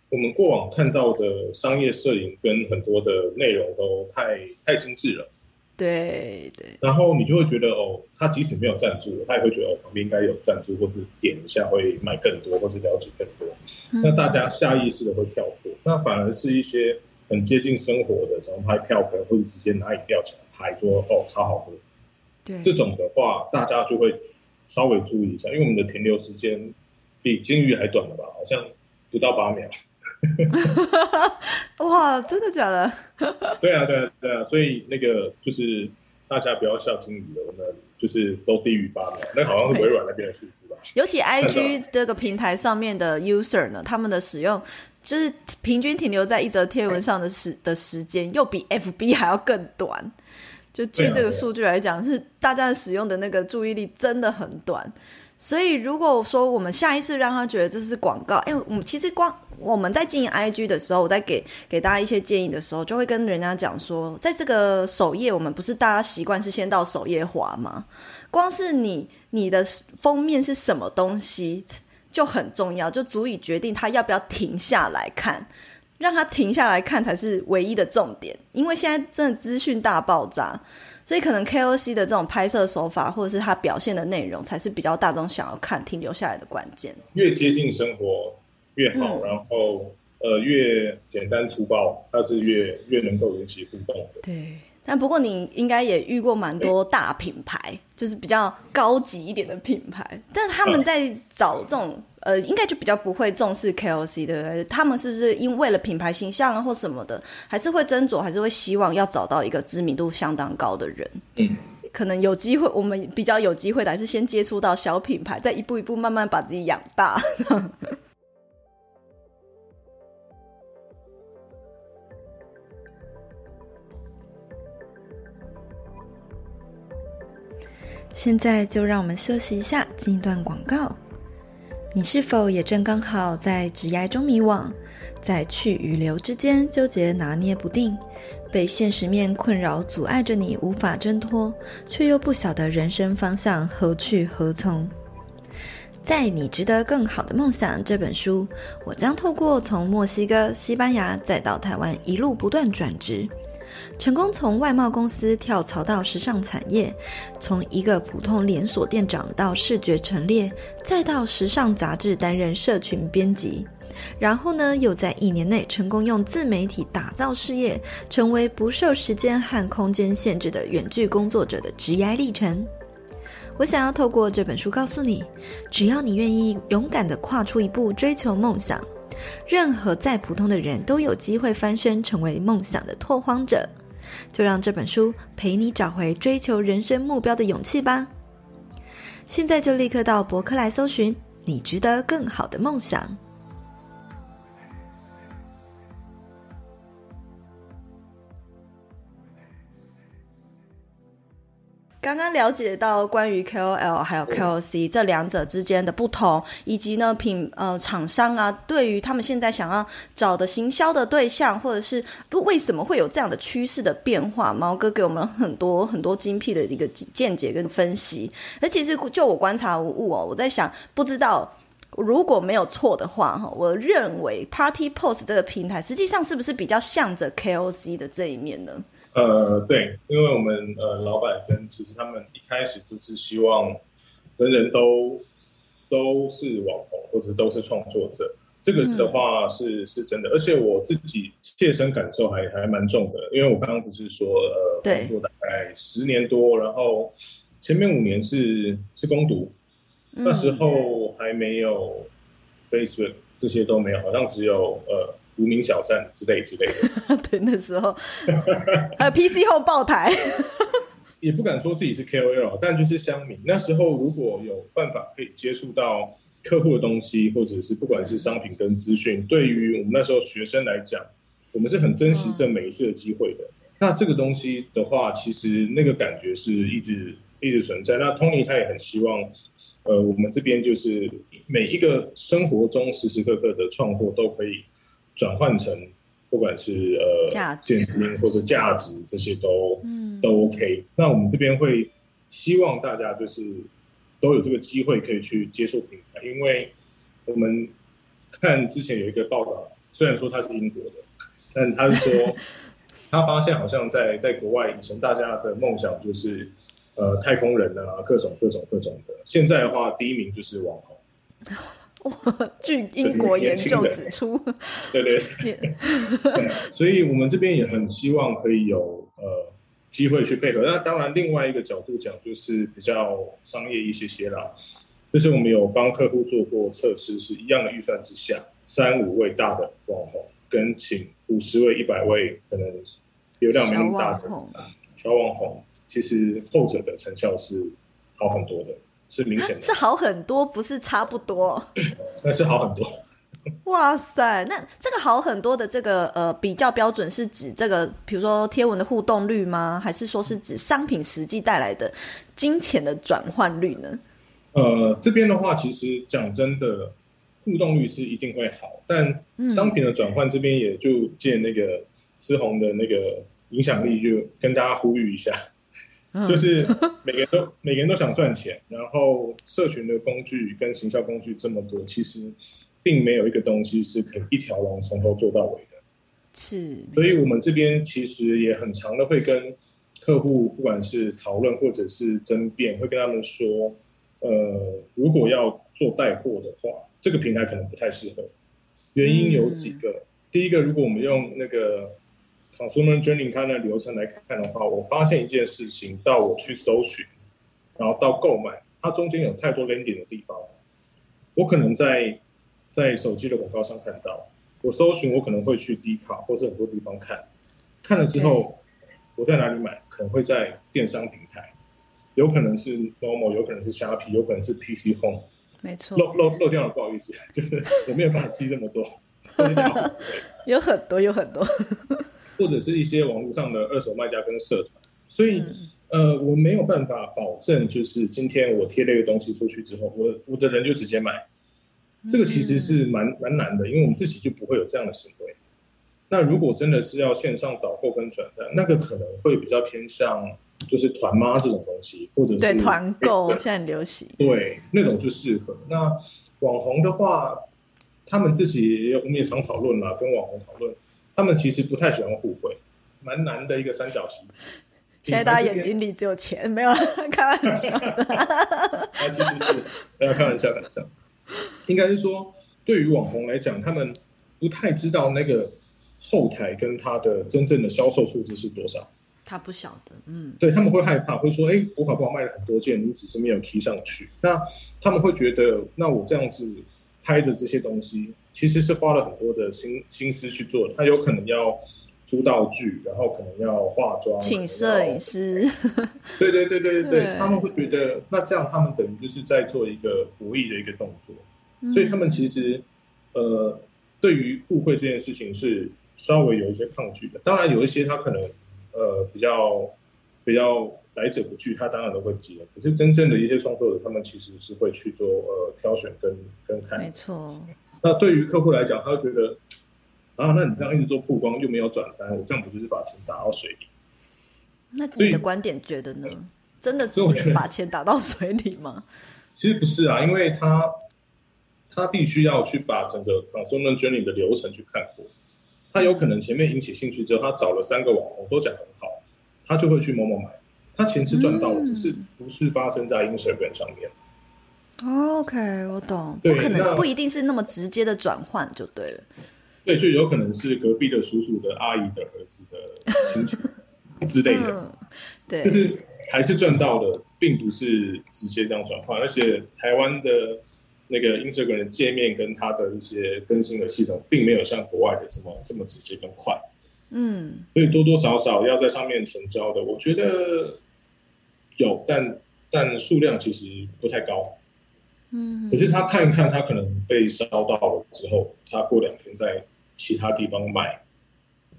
我们过往看到的商业摄影跟很多的内容都太太精致了。对对，然后你就会觉得哦，他即使没有赞助，他也会觉得哦，旁边应该有赞助，或是点一下会买更多，或是了解更多。嗯、那大家下意识的会跳过，那反而是一些很接近生活的，怎么拍票根，或者直接拿饮料起来拍，说哦超好喝。对，这种的话，大家就会稍微注意一下，因为我们的停留时间比金鱼还短了吧？好像不到八秒。哇，真的假的？对啊，对啊，对啊，所以那个就是大家不要笑金鱼了，那就是都低于八秒，那好像是微软那边的数字吧。尤其 IG 这个平台上面的 user 呢，他们的使用就是平均停留在一则贴文上的时的时间，又比 FB 还要更短。就据这个数据来讲，是大家的使用的那个注意力真的很短。所以如果说我们下一次让他觉得这是广告，哎，我们其实光。我们在经营 IG 的时候，我在给给大家一些建议的时候，就会跟人家讲说，在这个首页，我们不是大家习惯是先到首页滑吗？光是你你的封面是什么东西就很重要，就足以决定他要不要停下来看，让他停下来看才是唯一的重点。因为现在真的资讯大爆炸，所以可能 KOC 的这种拍摄手法或者是他表现的内容，才是比较大众想要看停留下来的关键。越接近生活。越好，然后、嗯、呃越简单粗暴，它是越越能够引起互动的。对，但不过你应该也遇过蛮多大品牌，欸、就是比较高级一点的品牌，但他们在找这种、啊、呃，应该就比较不会重视 KOC 对不对？他们是不是因为了品牌形象啊或什么的，还是会斟酌，还是会希望要找到一个知名度相当高的人？嗯，可能有机会，我们比较有机会的还是先接触到小品牌，再一步一步慢慢把自己养大。现在就让我们休息一下，进一段广告。你是否也正刚好在职涯中迷惘，在去与留之间纠结拿捏不定，被现实面困扰阻碍着你无法挣脱，却又不晓得人生方向何去何从？在《你值得更好的梦想》这本书，我将透过从墨西哥、西班牙再到台湾一路不断转职。成功从外贸公司跳槽到时尚产业，从一个普通连锁店长到视觉陈列，再到时尚杂志担任社群编辑，然后呢，又在一年内成功用自媒体打造事业，成为不受时间和空间限制的远距工作者的职业历程。我想要透过这本书告诉你，只要你愿意勇敢地跨出一步，追求梦想。任何再普通的人都有机会翻身，成为梦想的拓荒者。就让这本书陪你找回追求人生目标的勇气吧。现在就立刻到博客来搜寻“你值得更好的梦想”。刚刚了解到关于 KOL 还有 KOC 这两者之间的不同，以及呢品呃厂商啊，对于他们现在想要找的行销的对象，或者是为什么会有这样的趋势的变化，毛哥给我们很多很多精辟的一个见解跟分析。那其实就我观察无误哦，我在想，不知道如果没有错的话哈，我认为 Party Post 这个平台实际上是不是比较向着 KOC 的这一面呢？呃，对，因为我们呃老板跟其实他们一开始就是希望人人都都是网红或者都是创作者，这个的话是、嗯、是真的，而且我自己切身感受还还蛮重的，因为我刚刚不是说呃工作大概十年多，然后前面五年是是攻读，那时候还没有 Facebook 这些都没有，好像只有呃。无名小站之类之类的，对，那时候还有 PC 后爆台，也不敢说自己是 KOL，但就是乡民。那时候如果有办法可以接触到客户的东西，或者是不管是商品跟资讯，对于我们那时候学生来讲，我们是很珍惜这每一次的机会的。嗯。那这个东西的话，其实那个感觉是一直一直存在。那 Tony 他也很希望，呃，我们这边就是每一个生活中时时刻刻的创作都可以。转换成不管是呃现金或者价值这些都、嗯、都 OK。那我们这边会希望大家就是都有这个机会可以去接受平台，因为我们看之前有一个报道，虽然说他是英国的，但他是说 他发现好像在在国外以前大家的梦想就是呃太空人啊，各种各种各种的，现在的话第一名就是网红。据英国研究指出，对 对，所以我们这边也很希望可以有呃机会去配合。那当然，另外一个角度讲，就是比较商业一些些啦。就是我们有帮客户做过测试，是一样的预算之下，三五位大的网红跟请五十位、一百位可能流量没那么大的小网红，其实后者的成效是好很多的。是明显的，是好很多，不是差不多。那是好很多。哇塞，那这个好很多的这个呃比较标准是指这个，比如说贴文的互动率吗？还是说是指商品实际带来的金钱的转换率呢？呃，这边的话，其实讲真的，互动率是一定会好，但商品的转换这边也就借那个思宏的那个影响力，就跟大家呼吁一下。就是每个人都 每个人都想赚钱，然后社群的工具跟行销工具这么多，其实并没有一个东西是可以一条龙从头做到尾的。是，所以我们这边其实也很常的会跟客户，不管是讨论或者是争辩，会跟他们说，呃，如果要做带货的话，这个平台可能不太适合。原因有几个，嗯、第一个，如果我们用那个。Consumer Journey 它的流程来看的话，我发现一件事情，到我去搜寻，然后到购买，它中间有太多连点的地方。我可能在在手机的广告上看到，我搜寻我可能会去 D 卡或是很多地方看，看了之后我在哪里买？可能会在电商平台，有可能是 Momo，有可能是虾皮，有可能是 PC Home。没错，漏漏漏掉了，不好意思，就是我没有办法记这么多。有很多，有很多。或者是一些网络上的二手卖家跟社团，所以、嗯、呃，我没有办法保证，就是今天我贴了一个东西出去之后，我我的人就直接买，这个其实是蛮蛮难的，因为我们自己就不会有这样的行为。那如果真的是要线上导购跟转单，那个可能会比较偏向就是团妈这种东西，或者是对团购现在很流行，对那种就适合。那网红的话，他们自己我们也常讨论啦，跟网红讨论。他们其实不太喜欢互惠，蛮难的一个三角形。现在大家眼睛里只有钱，没有 开玩笑的。那其实是没有开玩笑，开玩笑。应该是说，对于网红来讲，他们不太知道那个后台跟他的真正的销售数字是多少。他不晓得，嗯，对，他们会害怕，会说：“哎，我搞不好卖了很多件，你只是没有 key 上去。”那他们会觉得，那我这样子拍的这些东西。其实是花了很多的心心思去做的，他有可能要租道具，然后可能要化妆，请摄影师。对对对对对，对他们会觉得那这样他们等于就是在做一个博弈的一个动作，嗯、所以他们其实呃对于互惠这件事情是稍微有一些抗拒的。当然有一些他可能呃比较比较来者不拒，他当然都会接。可是真正的一些创作者，他们其实是会去做呃挑选跟跟看。没错。那对于客户来讲，他会觉得。啊，那你这样一直做曝光又没有转单，我这样不就是把钱打到水里？那你的观点觉得呢？真的只是把钱打到水里吗？其实不是啊，因为他他必须要去把整个 consumer journey 的流程去看过。他有可能前面引起兴趣之后，他找了三个网红都讲很好，他就会去某某买。他钱是赚到了，嗯，只是不是发生在 Instagram 上面。OK，我懂，不可能不一定是那么直接的转换就对了。对，就有可能是隔壁的叔叔的阿姨的儿子的亲戚 之类的，嗯、对，就是还是赚到的，并不是直接这样转换，而且台湾的那个 Instagram 的界面跟它的一些更新的系统，并没有像国外的这么这么直接跟快，嗯，所以多多少少要在上面成交的，我觉得有，但但数量其实不太高，嗯，可是他看一看，他可能被烧到了之后，他过两天在。其他地方卖，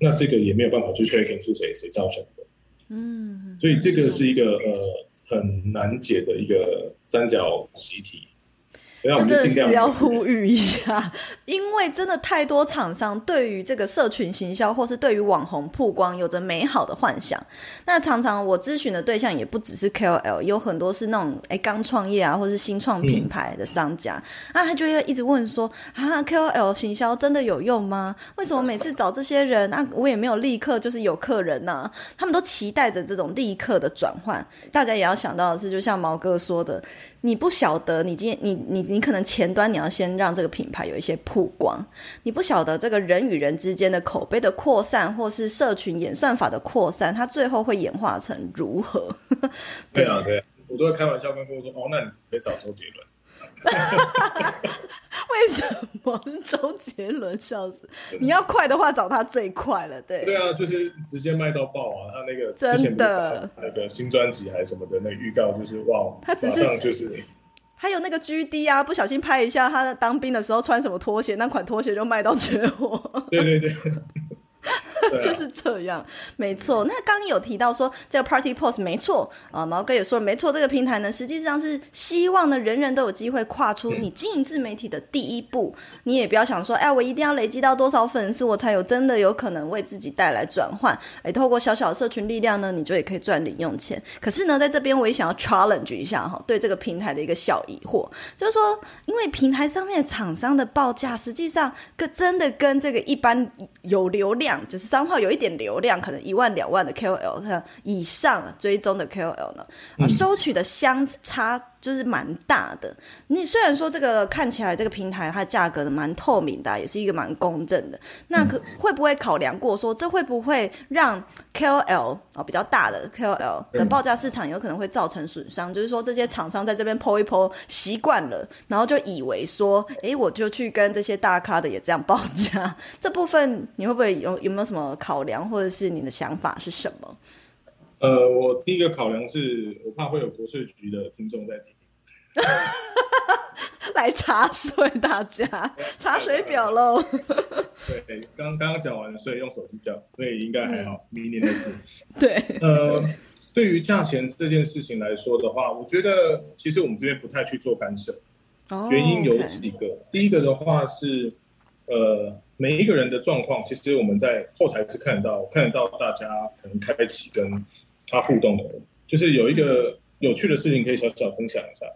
那这个也没有办法去确定是谁谁造成的，嗯，所以这个是一个呃很难解的一个三角习题。真的是要呼吁一下，因为真的太多厂商对于这个社群行销，或是对于网红曝光有着美好的幻想。那常常我咨询的对象也不只是 KOL，有很多是那种哎刚创业啊，或是新创品牌的商家，啊，他就会一直问说啊，KOL 行销真的有用吗？为什么每次找这些人啊，我也没有立刻就是有客人呢、他们都期待着这种立刻的转换。大家也要想到的是，就像毛哥说的。你不晓得，你今天你你你可能前端你要先让这个品牌有一些曝光，你不晓得这个人与人之间的口碑的扩散，或是社群演算法的扩散，它最后会演化成如何？对啊，对啊，我都会开玩笑跟客户说，哦，那你可以找周杰伦。为什么周杰伦笑死？你要快的话，找他最快了。对对啊，就是直接卖到爆啊！他那个真的那个新专辑还是什么的，那预告就是哇，他只是就是还有那个 GD 啊，不小心拍一下他当兵的时候穿什么拖鞋，那款拖鞋就卖到绝货。对对对。就是这样，没错。那刚刚有提到说这个 Party Post 没错啊，毛哥也说没错。这个平台呢，实际上是希望呢，人人都有机会跨出你经营自媒体的第一步。你也不要想说，哎，我一定要累积到多少粉丝，我才有真的有可能为自己带来转换。哎，透过小小社群力量呢，你就也可以赚零用钱。可是呢，在这边我也想要 challenge 一下哈，对这个平台的一个小疑惑，就是说，因为平台上面厂商的报价，实际上跟真的跟这个一般有流量就是上。刚好有一点流量，可能一万两万的 KOL 以上追踪的 KOL 呢，而收取的相差就是蛮大的。你虽然说这个看起来这个平台它价格蛮透明的，也是一个蛮公正的，那可会不会考量过说这会不会让 KOL 啊比较大的 KOL 的报价市场有可能会造成损伤？就是说这些厂商在这边 po 一 po 习惯了，然后就以为说，哎，我就去跟这些大咖的也这样报价，这部分你会不会有有没有什么考量，或者是你的想法是什么？呃，我第一个考量是我怕会有国税局的听众在听，来查税大家查水表喽。对，刚刚刚讲完，所以用手机叫，所以应该还好，嗯、明年的事。对，呃，对于价钱这件事情来说的话，我觉得其实我们这边不太去做干涉，哦、原因有几个。第一个的话是，呃。每一个人的状况，其实我们在后台是看得到，看得到大家可能开启跟他互动的人，就是有一个有趣的事情可以小小分享一下。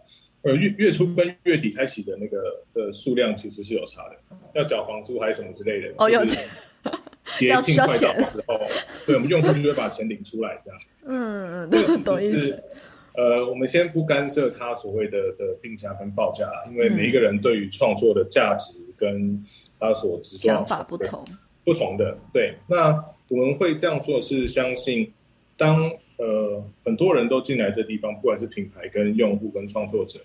呃，月月初跟月底开启的那个的数量其实是有差的，要缴房租还是什么之类的。哦，有钱。接近快到的时候，对，我们用户就会把钱领出来，这样。嗯嗯，懂意思。呃，我们先不干涉他所谓的的定价跟报价，因为每一个人对于创作的价值跟他所知想法不同，不同的对。那我们会这样做，是相信当呃很多人都进来这地方，不管是品牌跟用户跟创作者，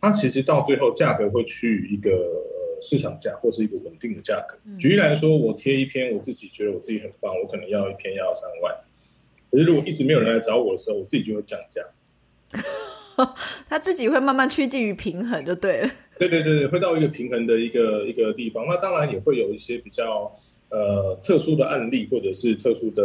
他其实到最后价格会趋于一个市场价或是一个稳定的价格。举例来说，我贴一篇，我自己觉得我自己很棒，我可能要一篇要三万。可是如果一直没有人来找我的时候，我自己就会降价。他自己会慢慢趋近于平衡，就对了。对对对，会到一个平衡的一个一个地方。那当然也会有一些比较呃特殊的案例，或者是特殊的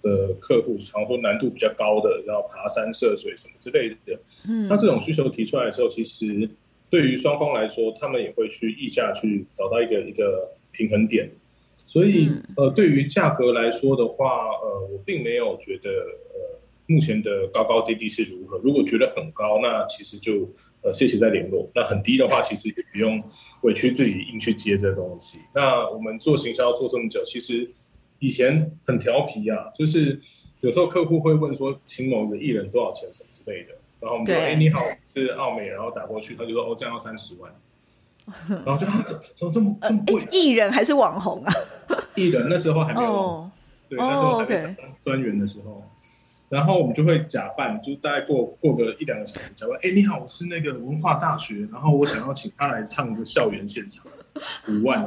的客户，常说难度比较高的，然后爬山涉水什么之类的。嗯，那这种需求提出来的时候，其实对于双方来说，他们也会去议价，去找到一个一个平衡点。所以呃，对于价格来说的话，呃，我并没有觉得呃。目前的高高低低是如何？如果觉得很高，那其实就呃谢谢再联络。那很低的话，其实也不用委屈自己硬去接这东西。那我们做行销做这么久，其实以前很调皮啊，就是有时候客户会问说，请某个艺人多少钱什么之类的，然后我们就说，哎，你好，是奥美，然后打过去，他就说，哦，这样要三十万，然后就他怎怎么这么这么贵？艺人还是网红啊？艺人那时候还没有，oh. 对，那时候还没有专员的时候。然后我们就会假扮，就大概过过个一两个小时，假扮哎，你好，我是那个文化大学，然后我想要请他来唱个校园现场，五万。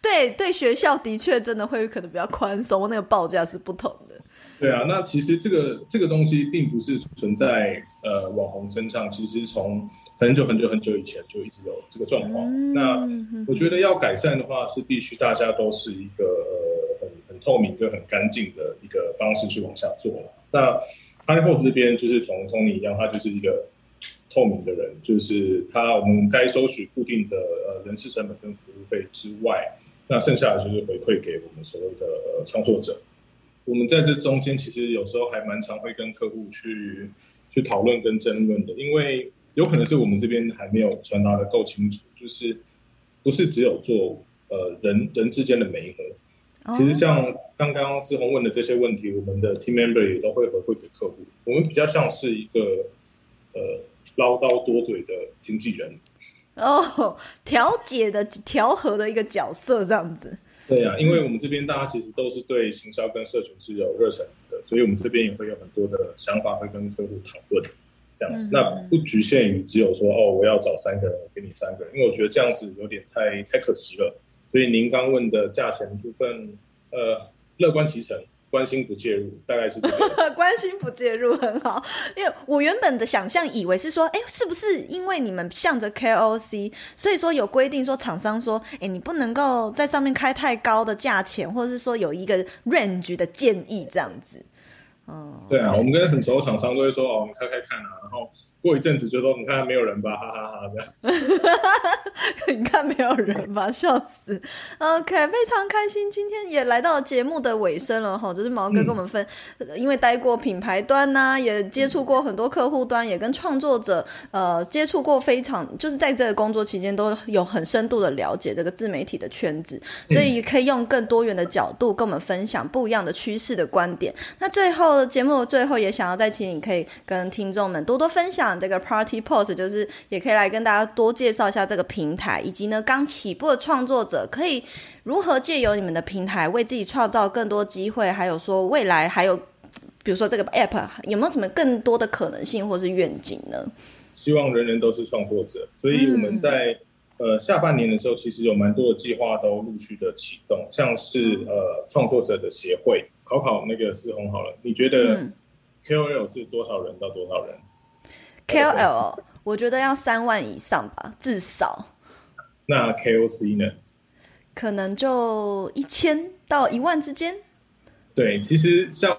对 对，学校的确真的会可能比较宽松，那个报价是不同的。对啊，那其实这个这个东西并不是存在呃网红身上，其实从很久很久很久以前就一直有这个状况。嗯、那我觉得要改善的话，是必须大家都是一个。透明跟很干净的一个方式去往下做。那 HiPost 这边就是同 Tony 一样，他就是一个透明的人，就是他我们该收取固定的呃人事成本跟服务费之外，那剩下的就是回馈给我们所谓的创作者。我们在这中间其实有时候还蛮常会跟客户去去讨论跟争论的，因为有可能是我们这边还没有传达的够清楚，就是不是只有做呃人人之间的媒合。其实像刚刚志宏问的这些问题，我们的 team member 也都会回馈给客户。我们比较像是一个呃唠叨多嘴的经纪人哦，调解的调和的一个角色这样子。对呀、啊，因为我们这边大家其实都是对行销跟社群是有热忱的，所以我们这边也会有很多的想法会跟客户讨论这样子。嗯、那不局限于只有说哦，我要找三个人，我给你三个人，因为我觉得这样子有点太太可惜了。所以您刚问的价钱部分，呃，乐观其成，关心不介入，大概是这个。关心不介入很好，因为我原本的想象以为是说，哎，是不是因为你们向着 KOC，所以说有规定说厂商说，哎，你不能够在上面开太高的价钱，或者是说有一个 range 的建议这样子。嗯，对啊，我们跟很熟的厂商都会说，哦，我们开开看啊，然后。过一阵子就说，你看没有人吧，哈哈哈，哈，这样。你看没有人吧，笑死。OK，非常开心，今天也来到节目的尾声了哈。就是毛哥跟我们分，嗯、因为待过品牌端呐、啊，也接触过很多客户端，也跟创作者呃接触过，非常就是在这个工作期间都有很深度的了解这个自媒体的圈子，所以可以用更多元的角度跟我们分享不一样的趋势的观点。那最后节目最后也想要再请你可以跟听众们多多分享。这个 Party Post 就是也可以来跟大家多介绍一下这个平台，以及呢刚起步的创作者可以如何借由你们的平台为自己创造更多机会，还有说未来还有比如说这个 App 有没有什么更多的可能性或是愿景呢？希望人人都是创作者，所以我们在、嗯、呃下半年的时候，其实有蛮多的计划都陆续的启动，像是呃创作者的协会，考考那个思宏好了，你觉得 KOL 是多少人到多少人？KOL，我觉得要三万以上吧，至少。那 KOC 呢？可能就一千到一万之间。对，其实像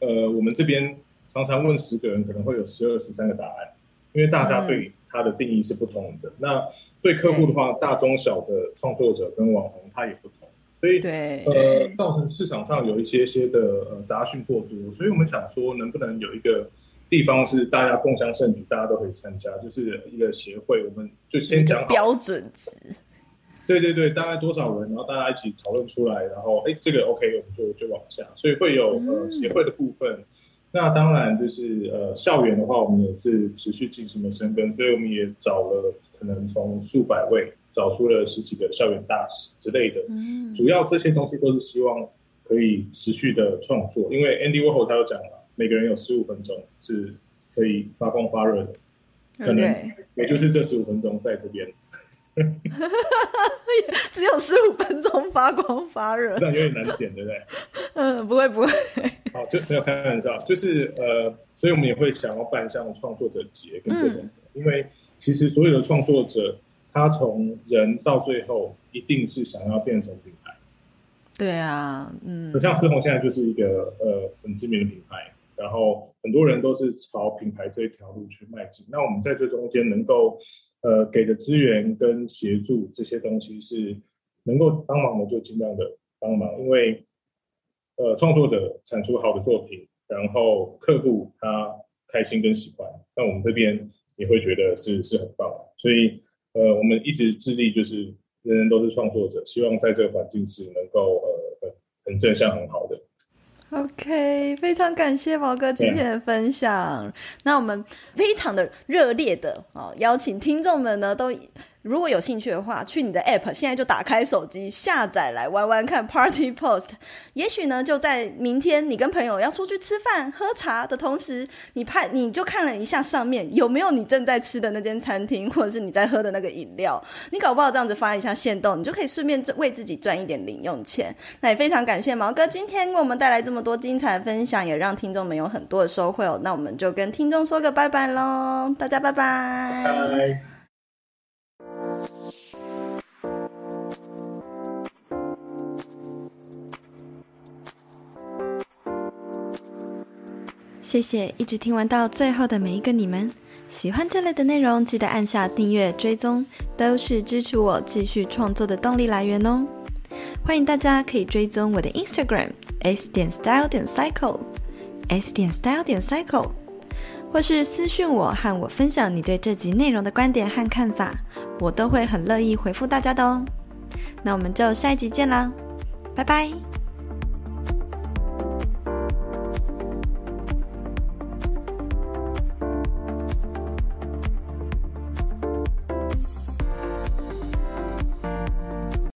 呃，我们这边常常问十个人，可能会有十二、十三个答案，因为大家对它的定义是不同的。嗯、那对客户的话，大中小的创作者跟网红他也不同，所以对呃，造成市场上有一些些的呃杂讯过多，所以我们想说，能不能有一个。地方是大家共享盛举，大家都可以参加，就是一个协会，我们就先讲好标准值。对对对，大概多少人，然后大家一起讨论出来，然后哎，这个 OK，我们就就往下，所以会有呃协会的部分。嗯、那当然就是呃校园的话，我们也是持续进行了深耕，所以我们也找了可能从数百位找出了十几个校园大使之类的。嗯，主要这些东西都是希望可以持续的创作，因为 Andy Warhol 他有讲了。每个人有十五分钟是可以发光发热的，可能也就是这十五分钟在这边。只有十五分钟发光发热，这样有点难剪，对不对？嗯，不会不会。好，就没有开玩笑，就是呃，所以我们也会想要办像创作者节跟这种、嗯，因为其实所有的创作者，他从人到最后一定是想要变成品牌。对啊，嗯，像思红现在就是一个呃很知名的品牌，然后很多人都是朝品牌这一条路去迈进。那我们在这中间能够呃给的资源跟协助这些东西是能够帮忙的，就尽量的帮忙，因为呃创作者产出好的作品，然后客户他开心跟喜欢，那我们这边也会觉得是是很棒，所以呃我们一直致力就是。人人都是创作者，希望在这个环境是能够呃很很正向很好的。OK，非常感谢毛哥今天的分享。那我们非常的热烈的哦邀请听众们呢都。如果有兴趣的话，去你的 App，现在就打开手机下载来玩玩看 Party Post。也许呢，就在明天你跟朋友要出去吃饭喝茶的同时，你拍你就看了一下上面有没有你正在吃的那间餐厅，或者是你在喝的那个饮料。你搞不好这样子发一下限动，你就可以顺便为自己赚一点零用钱。那也非常感谢毛哥今天为我们带来这么多精彩的分享，也让听众们有很多的收获。那我们就跟听众说个拜拜喽，大家拜。拜。谢谢一直听完到最后的每一个你们，喜欢这类的内容，记得按下订阅追踪，都是支持我继续创作的动力来源哦。欢迎大家可以追踪我的 Instagram s 点 style 点 cycle s 点 style 点 cycle，或是私信我和我分享你对这集内容的观点和看法，我都会很乐意回复大家的哦。那我们就下一集见啦，拜拜。